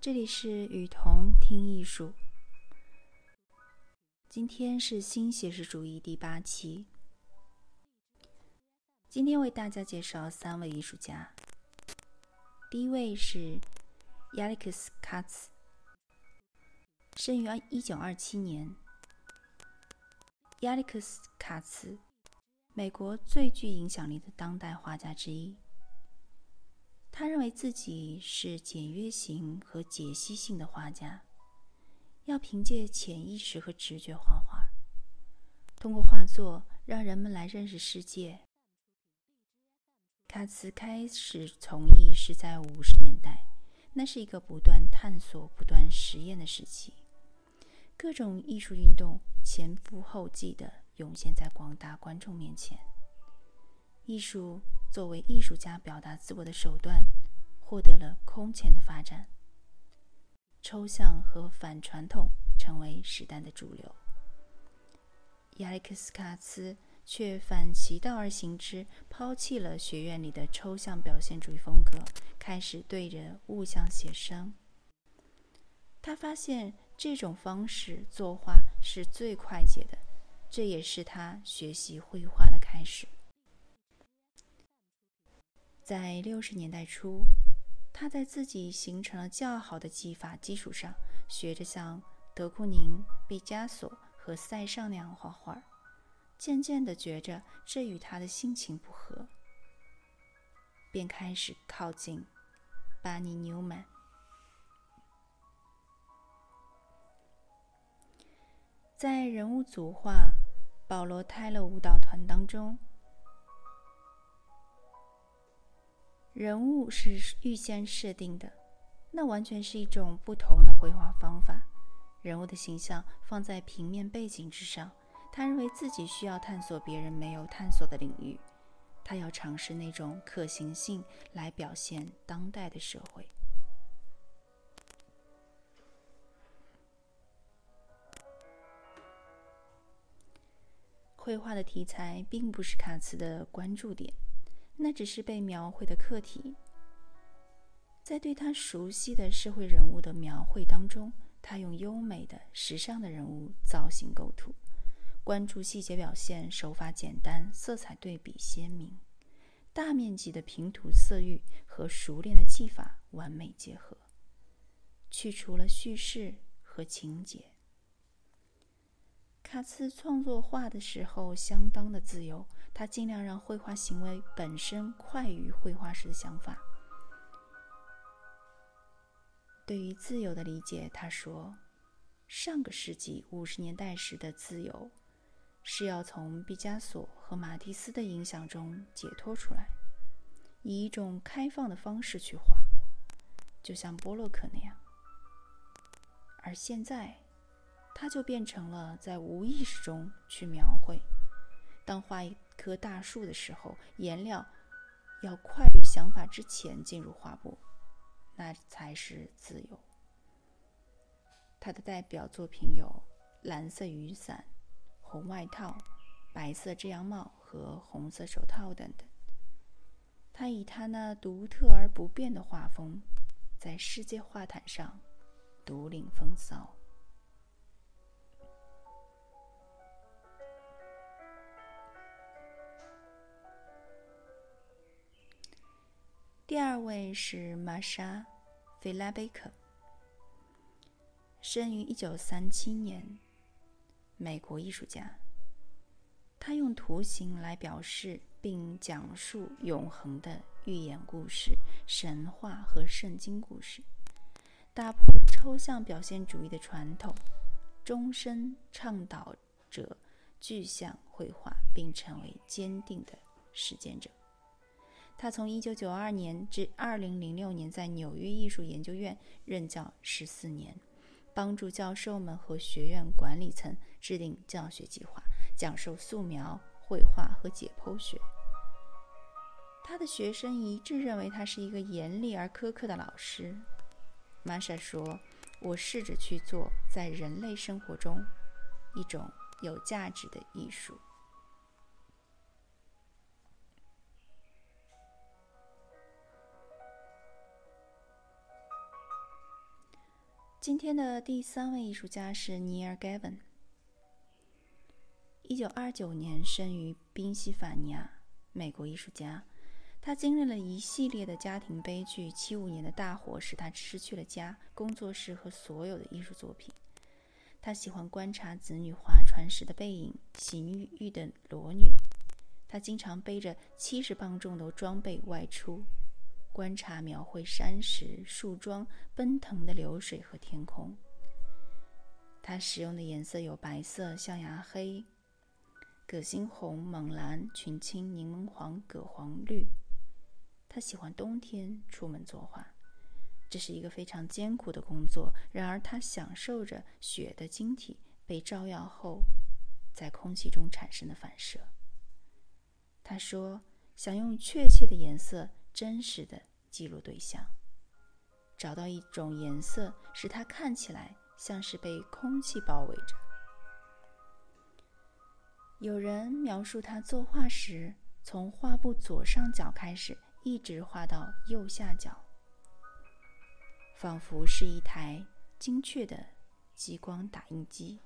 这里是雨桐听艺术。今天是新写实主义第八期。今天为大家介绍三位艺术家。第一位是亚历克斯·卡茨，生于一九二七年。亚历克斯·卡茨，美国最具影响力的当代画家之一。他认为自己是简约型和解析性的画家，要凭借潜意识和直觉画画，通过画作让人们来认识世界。卡茨开始从艺是在五十年代，那是一个不断探索、不断实验的时期，各种艺术运动前赴后继地涌现在广大观众面前，艺术。作为艺术家表达自我的手段，获得了空前的发展。抽象和反传统成为时代的主流。亚历克斯·卡茨却反其道而行之，抛弃了学院里的抽象表现主义风格，开始对着物象写生。他发现这种方式作画是最快捷的，这也是他学习绘画的开始。在六十年代初，他在自己形成了较好的技法基础上，学着像德库宁、毕加索和塞尚那样画画，渐渐地觉着这与他的心情不合，便开始靠近巴尼纽曼。在人物组画保罗泰勒舞蹈团当中。人物是预先设定的，那完全是一种不同的绘画方法。人物的形象放在平面背景之上，他认为自己需要探索别人没有探索的领域，他要尝试那种可行性来表现当代的社会。绘画的题材并不是卡茨的关注点。那只是被描绘的客体，在对他熟悉的社会人物的描绘当中，他用优美的、时尚的人物造型构图，关注细节表现，手法简单，色彩对比鲜明，大面积的平涂色域和熟练的技法完美结合，去除了叙事和情节。卡茨创作画的时候相当的自由，他尽量让绘画行为本身快于绘画时的想法。对于自由的理解，他说：“上个世纪五十年代时的自由，是要从毕加索和马蒂斯的影响中解脱出来，以一种开放的方式去画，就像波洛克那样。而现在。”它就变成了在无意识中去描绘。当画一棵大树的时候，颜料要快于想法之前进入画布，那才是自由。他的代表作品有蓝色雨伞、红外套、白色遮阳帽和红色手套等等。他以他那独特而不变的画风，在世界画坛上独领风骚。第二位是玛莎·菲拉贝克，生于一九三七年，美国艺术家。他用图形来表示并讲述永恒的寓言故事、神话和圣经故事，打破了抽象表现主义的传统，终身倡导者具象绘画，并成为坚定的实践者。他从1992年至2006年在纽约艺术研究院任教十四年，帮助教授们和学院管理层制定教学计划，讲授素描、绘画和解剖学。他的学生一致认为他是一个严厉而苛刻的老师。玛莎说：“我试着去做在人类生活中一种有价值的艺术。”今天的第三位艺术家是尼尔·盖文。一九二九年生于宾夕法尼亚，美国艺术家。他经历了一系列的家庭悲剧。七五年的大火使他失去了家、工作室和所有的艺术作品。他喜欢观察子女划船时的背影，洗浴浴的裸女。他经常背着七十磅重的装备外出，观察、描绘山石、树桩、奔腾的流水和天空。他使用的颜色有白色、象牙黑、葛星红、猛蓝、群青、柠檬黄、葛黄绿。他喜欢冬天出门作画，这是一个非常艰苦的工作。然而，他享受着雪的晶体被照耀后在空气中产生的反射。他说：“想用确切的颜色，真实的记录对象，找到一种颜色，使它看起来像是被空气包围着。”有人描述他作画时，从画布左上角开始，一直画到右下角，仿佛是一台精确的激光打印机。